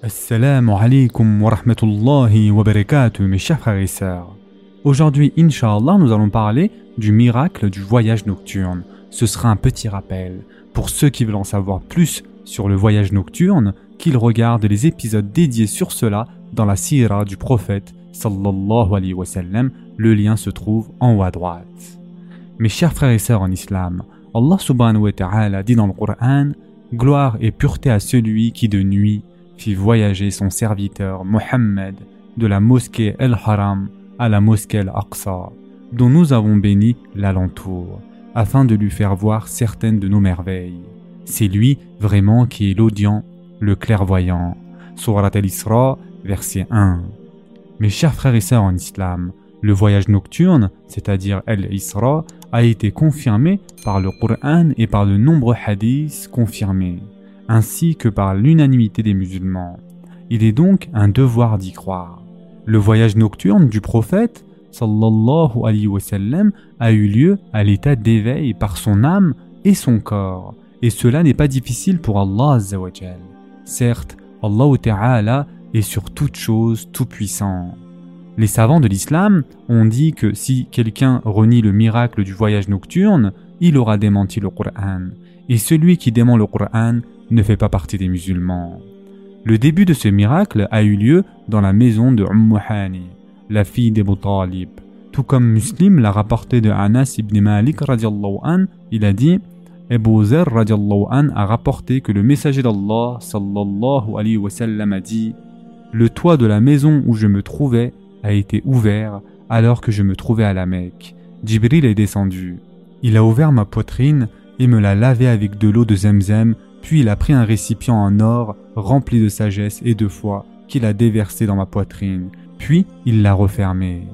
Assalamu alaikum wa rahmatullahi wa barakatuh, mes chers frères et sœurs. Aujourd'hui, Inch'Allah, nous allons parler du miracle du voyage nocturne. Ce sera un petit rappel. Pour ceux qui veulent en savoir plus sur le voyage nocturne, qu'ils regardent les épisodes dédiés sur cela dans la sira du prophète sallallahu alayhi wa sallam. Le lien se trouve en haut à droite. Mes chers frères et sœurs en islam, Allah subhanahu wa ta'ala dit dans le Coran Gloire et pureté à celui qui de nuit fit voyager son serviteur Mohammed de la mosquée El-Haram à la mosquée Al-Aqsa, dont nous avons béni l'alentour, afin de lui faire voir certaines de nos merveilles. C'est lui vraiment qui est l'audient, le clairvoyant. Surat al-Isra, verset 1. Mes chers frères et sœurs en islam, le voyage nocturne, c'est-à-dire El-Isra, a été confirmé par le Coran et par de nombreux hadiths confirmés, ainsi que par l'unanimité des musulmans. Il est donc un devoir d'y croire. Le voyage nocturne du prophète sallallahu a eu lieu à l'état d'éveil par son âme et son corps, et cela n'est pas difficile pour Allah. Certes, Allah est sur toute chose tout puissant. Les savants de l'islam ont dit que si quelqu'un renie le miracle du voyage nocturne, il aura démenti le Coran. Et celui qui dément le Coran ne fait pas partie des musulmans. Le début de ce miracle a eu lieu dans la maison de Umm Hani, la fille d'Abu Talib. Tout comme Muslim l'a rapporté de Anas ibn Malik an, il a dit Abu Zer a rapporté que le messager d'Allah sallallahu alayhi wa sallam a dit Le toit de la maison où je me trouvais a été ouvert alors que je me trouvais à la Mecque. Jibril est descendu. Il a ouvert ma poitrine et me l'a lavé avec de l'eau de Zemzem, puis il a pris un récipient en or rempli de sagesse et de foi qu'il a déversé dans ma poitrine, puis il l'a refermé.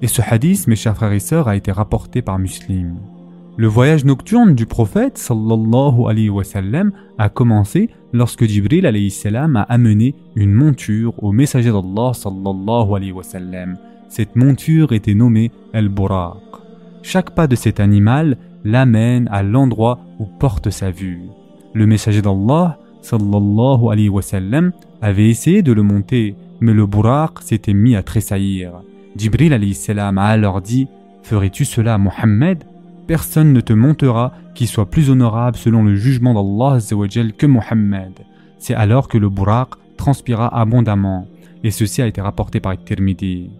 Et ce hadith, mes chers frères et sœurs, a été rapporté par Muslim. Le voyage nocturne du prophète sallallahu alayhi wa sallam a commencé lorsque Jibril alayhi a amené une monture au messager d'Allah sallallahu alayhi wa sallam. Cette monture était nommée El-Buraq. Chaque pas de cet animal l'amène à l'endroit où porte sa vue. Le messager d'Allah sallallahu alayhi wa sallam avait essayé de le monter, mais le Buraq s'était mis à tressaillir. Jibril alayhi salam a alors dit Ferais-tu cela Mohammed? Personne ne te montera qui soit plus honorable selon le jugement d'Allah que Mohammed. C'est alors que le Buraq transpira abondamment, et ceci a été rapporté par Tirmidhi.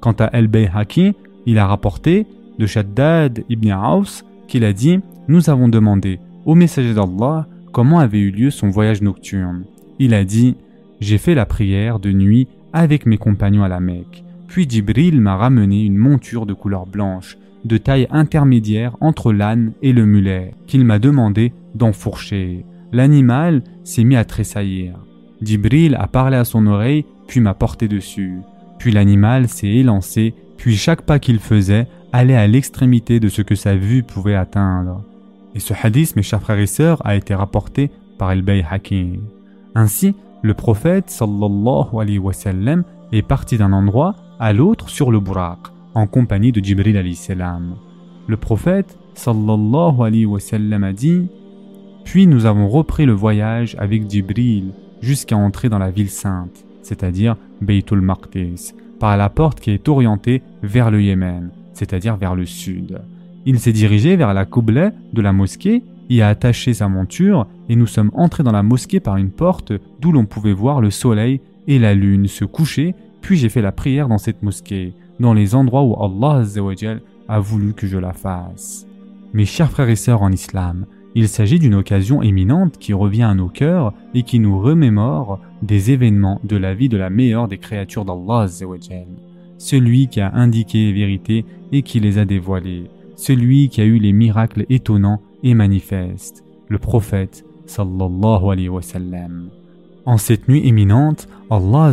Quant à El-Bayhaqi, il a rapporté de Shaddad ibn Aus qu'il a dit Nous avons demandé au messager d'Allah comment avait eu lieu son voyage nocturne? Il a dit J'ai fait la prière de nuit avec mes compagnons à la Mecque. Puis Jibril m'a ramené une monture de couleur blanche de taille intermédiaire entre l'âne et le mulet, qu'il m'a demandé d'enfourcher. L'animal s'est mis à tressaillir. Dibril a parlé à son oreille, puis m'a porté dessus. Puis l'animal s'est élancé, puis chaque pas qu'il faisait allait à l'extrémité de ce que sa vue pouvait atteindre. Et ce hadith, mes chers frères et sœurs, a été rapporté par El Bayhaqi. Ainsi, le prophète sallallahu alayhi wa sallam est parti d'un endroit à l'autre sur le Buraq en compagnie de Jibril alayhi salam. Le prophète sallallahu alayhi wa sallam a dit Puis nous avons repris le voyage avec Jibril jusqu'à entrer dans la ville sainte, c'est-à-dire Beitul Maqdis, par la porte qui est orientée vers le Yémen, c'est-à-dire vers le sud. Il s'est dirigé vers la Qibla de la mosquée y a attaché sa monture et nous sommes entrés dans la mosquée par une porte d'où l'on pouvait voir le soleil et la lune se coucher, puis j'ai fait la prière dans cette mosquée dans les endroits où Allah a voulu que je la fasse. Mes chers frères et sœurs en islam, il s'agit d'une occasion éminente qui revient à nos cœurs et qui nous remémore des événements de la vie de la meilleure des créatures d'Allah celui qui a indiqué les vérités et qui les a dévoilées, celui qui a eu les miracles étonnants et manifestes, le prophète sallallahu alayhi wa sallam. En cette nuit éminente, Allah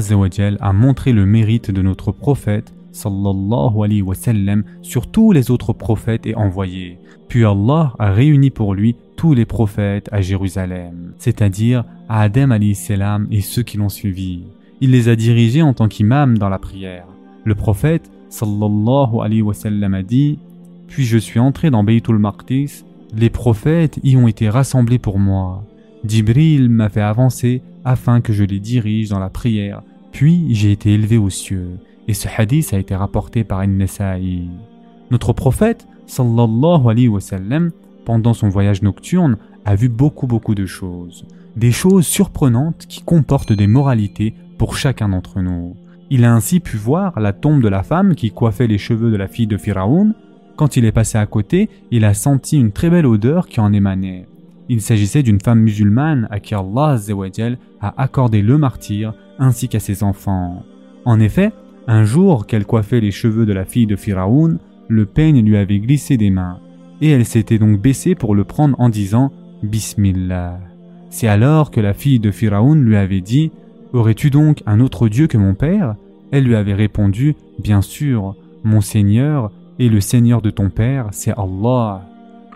a montré le mérite de notre prophète sallallahu alayhi wa sallam sur tous les autres prophètes et envoyés. Puis Allah a réuni pour lui tous les prophètes à Jérusalem, c'est-à-dire Adam alayhi salam et ceux qui l'ont suivi. Il les a dirigés en tant qu'imam dans la prière. Le prophète sallallahu alayhi wa sallam a dit Puis je suis entré dans Baytul Maqdis, les prophètes y ont été rassemblés pour moi. Jibril m'a fait avancer afin que je les dirige dans la prière, puis j'ai été élevé aux cieux. Et ce hadith a été rapporté par An-Nasa'i. Notre prophète, sallallahu alayhi wa sallam, pendant son voyage nocturne, a vu beaucoup beaucoup de choses. Des choses surprenantes qui comportent des moralités pour chacun d'entre nous. Il a ainsi pu voir la tombe de la femme qui coiffait les cheveux de la fille de Pharaon. Quand il est passé à côté, il a senti une très belle odeur qui en émanait. Il s'agissait d'une femme musulmane à qui Allah a accordé le martyr ainsi qu'à ses enfants. En effet, un jour qu'elle coiffait les cheveux de la fille de Pharaon, le peigne lui avait glissé des mains, et elle s'était donc baissée pour le prendre en disant Bismillah. C'est alors que la fille de Pharaon lui avait dit Aurais-tu donc un autre Dieu que mon père? Elle lui avait répondu Bien sûr, mon Seigneur et le Seigneur de ton père, c'est Allah.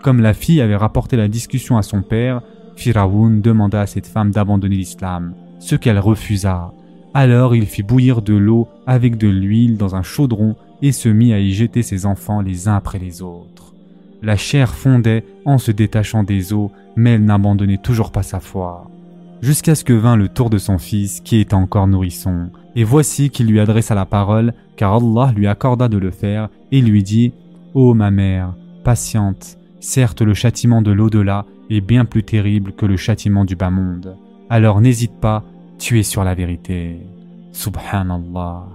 Comme la fille avait rapporté la discussion à son père, Firaoun demanda à cette femme d'abandonner l'islam, ce qu'elle refusa. Alors il fit bouillir de l'eau avec de l'huile dans un chaudron et se mit à y jeter ses enfants les uns après les autres. La chair fondait en se détachant des eaux, mais elle n'abandonnait toujours pas sa foi. Jusqu'à ce que vint le tour de son fils qui était encore nourrisson. Et voici qu'il lui adressa la parole, car Allah lui accorda de le faire, et lui dit Ô ma mère, patiente, Certes, le châtiment de l'au-delà est bien plus terrible que le châtiment du bas monde. Alors n'hésite pas, tu es sur la vérité. Subhanallah.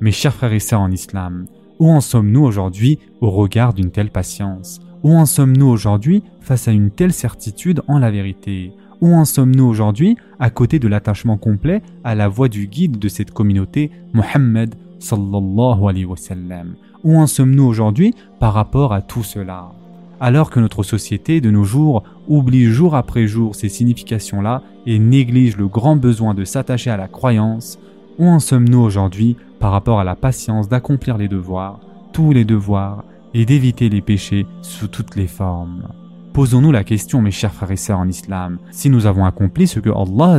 Mes chers frères et sœurs en islam, où en sommes-nous aujourd'hui au regard d'une telle patience? Où en sommes-nous aujourd'hui face à une telle certitude en la vérité? Où en sommes-nous aujourd'hui à côté de l'attachement complet à la voix du guide de cette communauté, Mohammed sallallahu alayhi wa sallam? Où en sommes-nous aujourd'hui par rapport à tout cela? Alors que notre société de nos jours oublie jour après jour ces significations-là et néglige le grand besoin de s'attacher à la croyance, où en sommes-nous aujourd'hui par rapport à la patience d'accomplir les devoirs, tous les devoirs, et d'éviter les péchés sous toutes les formes? Posons-nous la question, mes chers frères et sœurs en islam, si nous avons accompli ce que Allah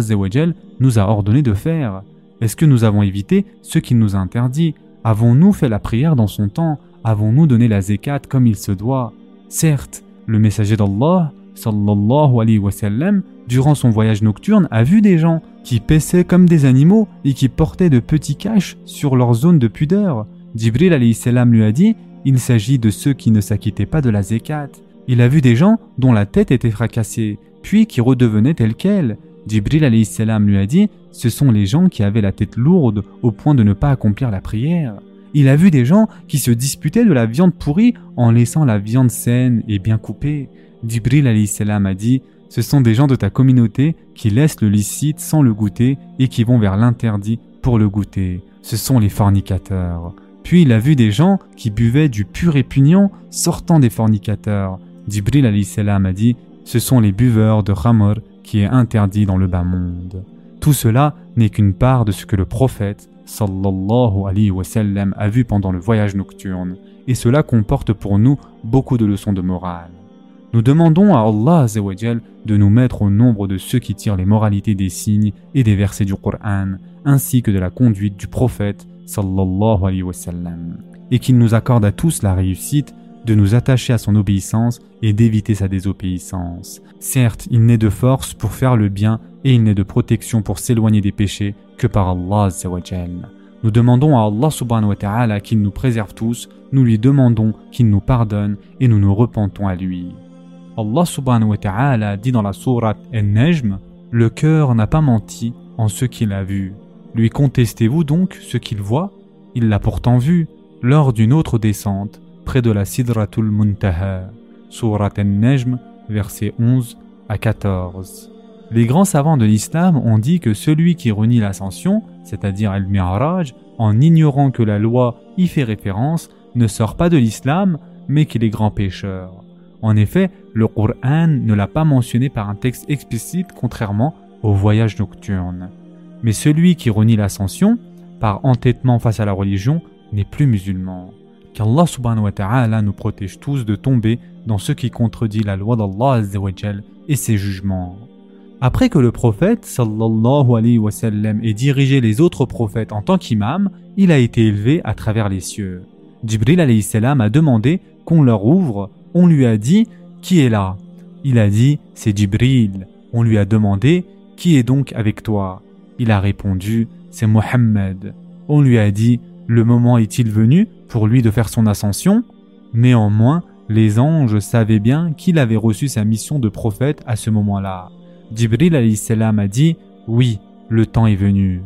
nous a ordonné de faire. Est-ce que nous avons évité ce qu'il nous a interdit? Avons-nous fait la prière dans son temps? Avons-nous donné la zekat comme il se doit? Certes, le messager d'Allah, sallallahu alayhi wa sallam, durant son voyage nocturne, a vu des gens qui paissaient comme des animaux et qui portaient de petits caches sur leur zone de pudeur. Jibril alayhi salam lui a dit il s'agit de ceux qui ne s'acquittaient pas de la zekat. Il a vu des gens dont la tête était fracassée, puis qui redevenaient tels quels. Jibril alayhi salam lui a dit ce sont les gens qui avaient la tête lourde au point de ne pas accomplir la prière. Il a vu des gens qui se disputaient de la viande pourrie en laissant la viande saine et bien coupée. Salam a dit Ce sont des gens de ta communauté qui laissent le licite sans le goûter et qui vont vers l'interdit pour le goûter. Ce sont les fornicateurs. Puis il a vu des gens qui buvaient du pur répugnant sortant des fornicateurs. Dibril salam a dit Ce sont les buveurs de Khamr qui est interdit dans le bas monde. Tout cela n'est qu'une part de ce que le prophète sallallahu alayhi wa sallam a vu pendant le voyage nocturne, et cela comporte pour nous beaucoup de leçons de morale. Nous demandons à Allah de nous mettre au nombre de ceux qui tirent les moralités des signes et des versets du Coran, ainsi que de la conduite du prophète sallallahu alayhi wa sallam, et qu'il nous accorde à tous la réussite de nous attacher à son obéissance et d'éviter sa désobéissance. Certes, il n'est de force pour faire le bien et il n'est de protection pour s'éloigner des péchés que par Allah Nous demandons à Allah subhanahu wa ta'ala qu'il nous préserve tous, nous lui demandons qu'il nous pardonne et nous nous repentons à lui. Allah subhanahu wa ta'ala dit dans la sourate An-Najm, le cœur n'a pas menti en ce qu'il a vu. Lui contestez-vous donc ce qu'il voit? Il l'a pourtant vu lors d'une autre descente près de la Sidratul Muntaha. Surat An-Najm, versets 11 à 14. Les grands savants de l'islam ont dit que celui qui renie l'ascension, c'est-à-dire Al-Mi'raj, en ignorant que la loi y fait référence, ne sort pas de l'islam, mais qu'il est grand pécheur. En effet, le Qur'an ne l'a pas mentionné par un texte explicite contrairement au voyage nocturne. Mais celui qui renie l'ascension, par entêtement face à la religion, n'est plus musulman. Qu'Allah subhanahu wa ta'ala nous protège tous de tomber dans ce qui contredit la loi d'Allah et ses jugements. Après que le prophète sallallahu ait dirigé les autres prophètes en tant qu'imam, il a été élevé à travers les cieux. Jibril alayhi a demandé qu'on leur ouvre. On lui a dit Qui est là? Il a dit C'est Jibril. On lui a demandé Qui est donc avec toi? Il a répondu C'est Mohammed. On lui a dit Le moment est-il venu pour lui de faire son ascension? Néanmoins, les anges savaient bien qu'il avait reçu sa mission de prophète à ce moment-là. Jibril a dit Oui, le temps est venu.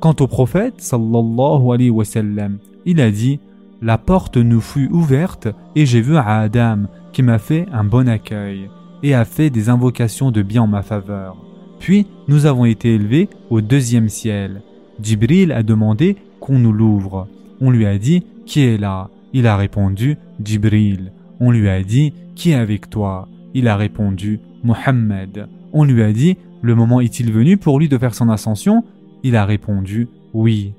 Quant au prophète sallallahu alayhi wa sallam, il a dit La porte nous fut ouverte et j'ai vu Adam qui m'a fait un bon accueil et a fait des invocations de bien en ma faveur. Puis nous avons été élevés au deuxième ciel. Jibril a demandé qu'on nous l'ouvre. On lui a dit Qui est là? Il a répondu Jibril. On lui a dit Qui est avec toi? Il a répondu Mohammed. On lui a dit Le moment est-il venu pour lui de faire son ascension? Il a répondu Oui.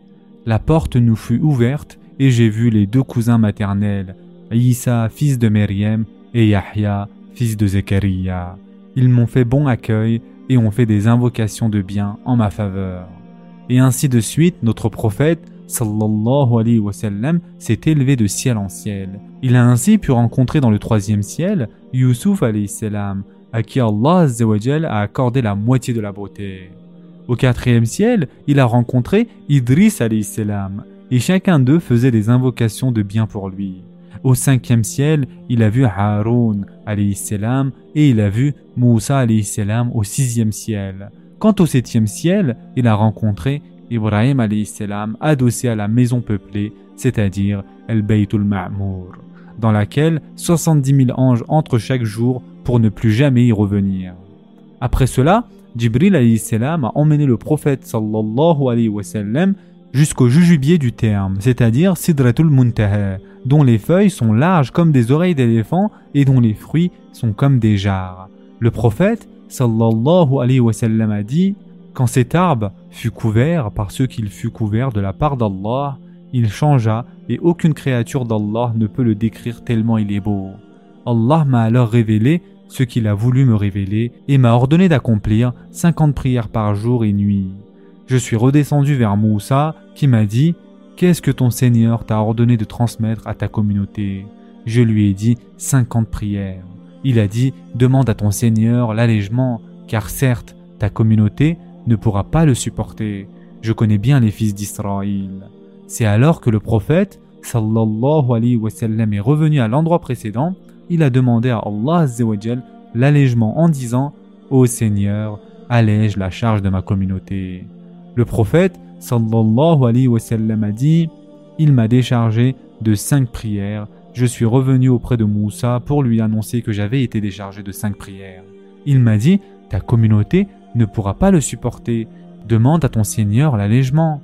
La porte nous fut ouverte et j'ai vu les deux cousins maternels, Isa, fils de Meriem, et Yahya, fils de Zechariah. Ils m'ont fait bon accueil et ont fait des invocations de bien en ma faveur. Et ainsi de suite, notre prophète, sallallahu alayhi s'est élevé de ciel en ciel. Il a ainsi pu rencontrer dans le troisième ciel Yusuf alayhi salam, à qui Allah a accordé la moitié de la beauté. Au quatrième ciel, il a rencontré Idris alayhi salam, et chacun d'eux faisait des invocations de bien pour lui. Au cinquième ciel, il a vu Haroun salam et il a vu Moussa salam au sixième ciel. Quant au septième ciel, il a rencontré Ibrahim salam adossé à la maison peuplée, c'est-à-dire El Baytul Ma'mour, dans laquelle 70 000 anges entrent chaque jour pour ne plus jamais y revenir. Après cela, Jibril salam a emmené le prophète sallallahu alayhi wa sallam jusqu'au jujubier du terme, c'est-à-dire Sidratul Muntaha, dont les feuilles sont larges comme des oreilles d'éléphant et dont les fruits sont comme des jarres. Le prophète sallallahu alayhi wa sallam a dit Quand cet arbre fut couvert par ce qu'il fut couvert de la part d'Allah, il changea et aucune créature d'Allah ne peut le décrire tellement il est beau. Allah m'a alors révélé ce qu'il a voulu me révéler et m'a ordonné d'accomplir 50 prières par jour et nuit. Je suis redescendu vers Moussa qui m'a dit Qu'est-ce que ton Seigneur t'a ordonné de transmettre à ta communauté? Je lui ai dit 50 prières. Il a dit Demande à ton Seigneur l'allègement, car certes, ta communauté ne pourra pas le supporter. Je connais bien les fils d'Israël. C'est alors que le prophète, sallallahu alayhi est revenu à l'endroit précédent. Il a demandé à Allah l'allègement en disant Ô Seigneur, allège la charge de ma communauté. Le prophète sallallahu alayhi a dit Il m'a déchargé de cinq prières. Je suis revenu auprès de Moussa pour lui annoncer que j'avais été déchargé de cinq prières. Il m'a dit Ta communauté ne pourra pas le supporter. Demande à ton Seigneur l'allègement.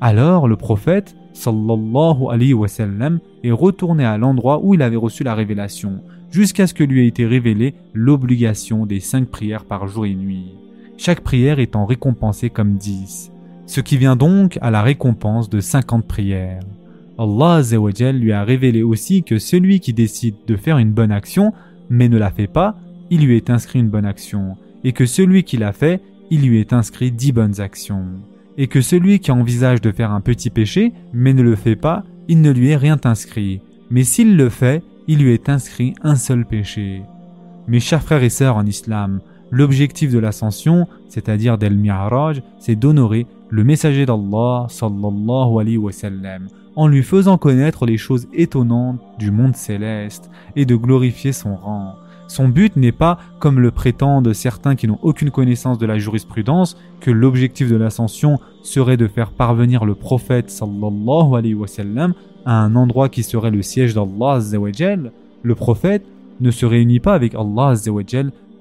Alors le prophète sallallahu alayhi wa sallam est retourné à l'endroit où il avait reçu la révélation, jusqu'à ce que lui ait été révélée l'obligation des cinq prières par jour et nuit, chaque prière étant récompensée comme dix ce qui vient donc à la récompense de 50 prières. Allah lui a révélé aussi que celui qui décide de faire une bonne action mais ne la fait pas, il lui est inscrit une bonne action, et que celui qui l'a fait, il lui est inscrit dix bonnes actions, et que celui qui envisage de faire un petit péché mais ne le fait pas, il ne lui est rien inscrit, mais s'il le fait, il lui est inscrit un seul péché. Mes chers frères et sœurs en islam, l'objectif de l'ascension, c'est-à-dire d'El Mi'raj, c'est d'honorer le messager d'Allah sallallahu alayhi wa sallam, en lui faisant connaître les choses étonnantes du monde céleste et de glorifier son rang. Son but n'est pas, comme le prétendent certains qui n'ont aucune connaissance de la jurisprudence, que l'objectif de l'ascension serait de faire parvenir le prophète sallallahu alayhi à un endroit qui serait le siège d'Allah Le prophète ne se réunit pas avec Allah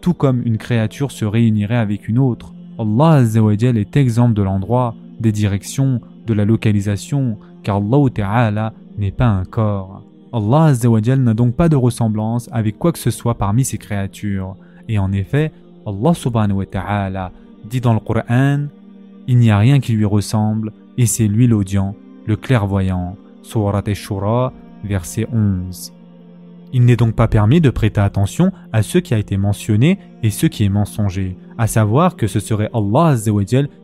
tout comme une créature se réunirait avec une autre. Allah est exemple de l'endroit, des directions, de la localisation, car Allah n'est pas un corps. Allah n'a donc pas de ressemblance avec quoi que ce soit parmi ses créatures. Et en effet, Allah ta'ala dit dans le Coran Il n'y a rien qui lui ressemble, et c'est lui l'audient, le clairvoyant. Surat al-Shura, verset 11. Il n'est donc pas permis de prêter attention à ce qui a été mentionné et ce qui est mensonger, à savoir que ce serait Allah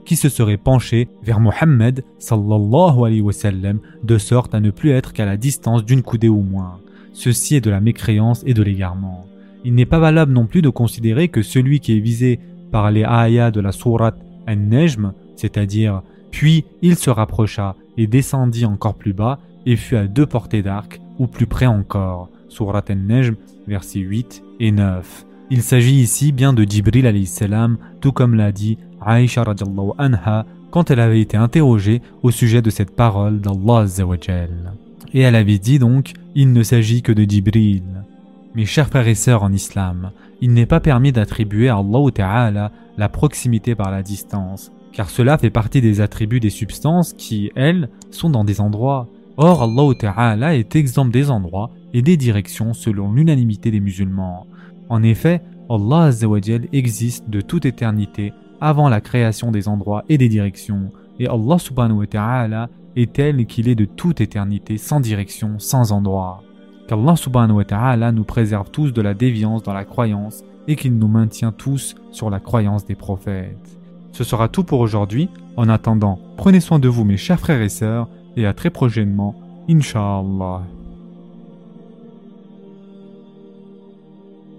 qui se serait penché vers Mohammed sallallahu alayhi wa sallam, de sorte à ne plus être qu'à la distance d'une coudée ou moins. Ceci est de la mécréance et de l'égarement. Il n'est pas valable non plus de considérer que celui qui est visé par les ayats de la sourate An-Najm, c'est-à-dire puis il se rapprocha et descendit encore plus bas et fut à deux portées d'arc ou plus près encore. Sourate An-Najm, versets 8 et 9. Il s'agit ici bien de Jibril salam, tout comme l'a dit Aisha anha quand elle avait été interrogée au sujet de cette parole d'Allah Et elle avait dit donc Il ne s'agit que de Jibril. Mes chers frères et sœurs en islam, il n'est pas permis d'attribuer à Allah Ta'ala la proximité par la distance, car cela fait partie des attributs des substances qui, elles, sont dans des endroits. Or, Allah Ta'ala est exempt des endroits et des directions selon l'unanimité des musulmans. En effet, Allah existe de toute éternité avant la création des endroits et des directions, et Allah subhanahu wa ta'ala est tel qu'il est de toute éternité sans direction, sans endroit. Qu'Allah subhanahu wa ta'ala nous préserve tous de la déviance dans la croyance et qu'il nous maintient tous sur la croyance des prophètes. Ce sera tout pour aujourd'hui. En attendant, prenez soin de vous mes chers frères et sœurs et à très prochainement, Inch'Allah.